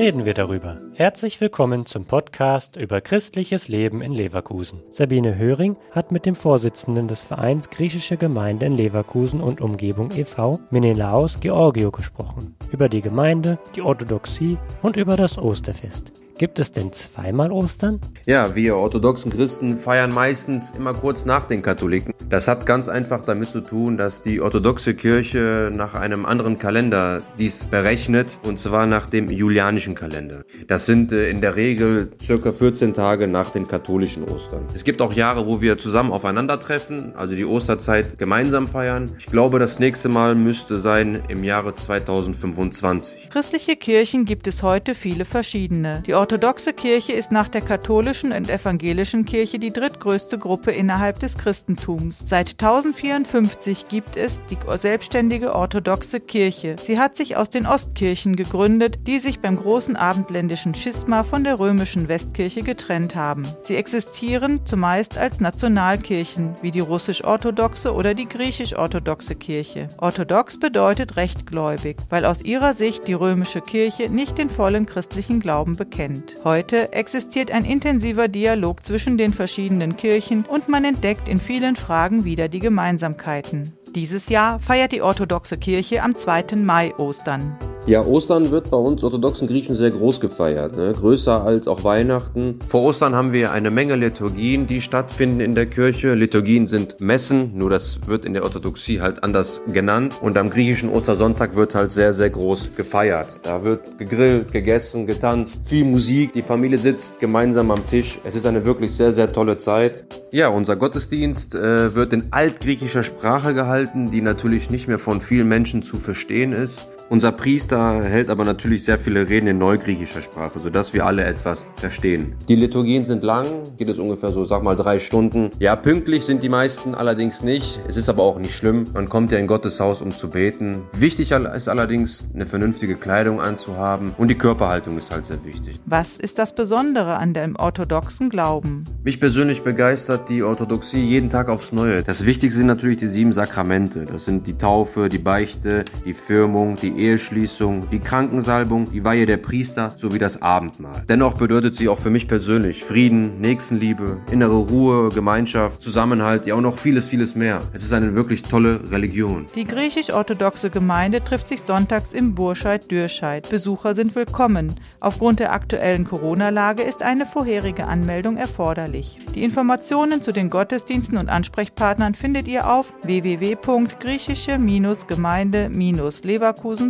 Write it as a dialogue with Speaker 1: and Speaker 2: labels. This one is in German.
Speaker 1: reden wir darüber. Herzlich willkommen zum Podcast über christliches Leben in Leverkusen. Sabine Höring hat mit dem Vorsitzenden des Vereins Griechische Gemeinde in Leverkusen und Umgebung e.V., Menelaos Georgio, gesprochen. Über die Gemeinde, die Orthodoxie und über das Osterfest. Gibt es denn zweimal Ostern?
Speaker 2: Ja, wir orthodoxen Christen feiern meistens immer kurz nach den Katholiken. Das hat ganz einfach damit zu tun, dass die orthodoxe Kirche nach einem anderen Kalender dies berechnet, und zwar nach dem julianischen Kalender. Das sind äh, in der Regel circa 14 Tage nach den katholischen Ostern. Es gibt auch Jahre, wo wir zusammen aufeinandertreffen, also die Osterzeit gemeinsam feiern. Ich glaube, das nächste Mal müsste sein im Jahre 2025.
Speaker 3: Christliche Kirchen gibt es heute viele verschiedene. Die orthodoxe Kirche ist nach der katholischen und evangelischen Kirche die drittgrößte Gruppe innerhalb des Christentums. Seit 1054 gibt es die selbstständige orthodoxe Kirche. Sie hat sich aus den Ostkirchen gegründet, die sich beim großen abendländischen Schisma von der römischen Westkirche getrennt haben. Sie existieren zumeist als Nationalkirchen, wie die russisch-orthodoxe oder die griechisch-orthodoxe Kirche. Orthodox bedeutet rechtgläubig, weil aus ihrer Sicht die römische Kirche nicht den vollen christlichen Glauben bekennt sind. Heute existiert ein intensiver Dialog zwischen den verschiedenen Kirchen und man entdeckt in vielen Fragen wieder die Gemeinsamkeiten. Dieses Jahr feiert die orthodoxe Kirche am 2. Mai Ostern.
Speaker 2: Ja, Ostern wird bei uns orthodoxen Griechen sehr groß gefeiert, ne? größer als auch Weihnachten. Vor Ostern haben wir eine Menge Liturgien, die stattfinden in der Kirche. Liturgien sind Messen, nur das wird in der Orthodoxie halt anders genannt. Und am griechischen Ostersonntag wird halt sehr, sehr groß gefeiert. Da wird gegrillt, gegessen, getanzt, viel Musik, die Familie sitzt gemeinsam am Tisch. Es ist eine wirklich sehr, sehr tolle Zeit. Ja, unser Gottesdienst äh, wird in altgriechischer Sprache gehalten, die natürlich nicht mehr von vielen Menschen zu verstehen ist. Unser Priester hält aber natürlich sehr viele Reden in neugriechischer Sprache, sodass wir alle etwas verstehen. Die Liturgien sind lang, geht es ungefähr so, sag mal, drei Stunden. Ja, pünktlich sind die meisten allerdings nicht. Es ist aber auch nicht schlimm. Man kommt ja in Gottes Haus, um zu beten. Wichtig ist allerdings, eine vernünftige Kleidung anzuhaben und die Körperhaltung ist halt sehr wichtig.
Speaker 3: Was ist das Besondere an dem orthodoxen Glauben?
Speaker 2: Mich persönlich begeistert die Orthodoxie jeden Tag aufs Neue. Das Wichtigste sind natürlich die sieben Sakramente. Das sind die Taufe, die Beichte, die Firmung, die Eheschließung, die Krankensalbung, die Weihe der Priester sowie das Abendmahl. Dennoch bedeutet sie auch für mich persönlich Frieden, Nächstenliebe, innere Ruhe, Gemeinschaft, Zusammenhalt, ja auch noch vieles, vieles mehr. Es ist eine wirklich tolle Religion.
Speaker 3: Die griechisch-orthodoxe Gemeinde trifft sich sonntags im Burscheid-Dürscheid. Besucher sind willkommen. Aufgrund der aktuellen Corona-Lage ist eine vorherige Anmeldung erforderlich. Die Informationen zu den Gottesdiensten und Ansprechpartnern findet ihr auf www.griechische-gemeinde-leverkusen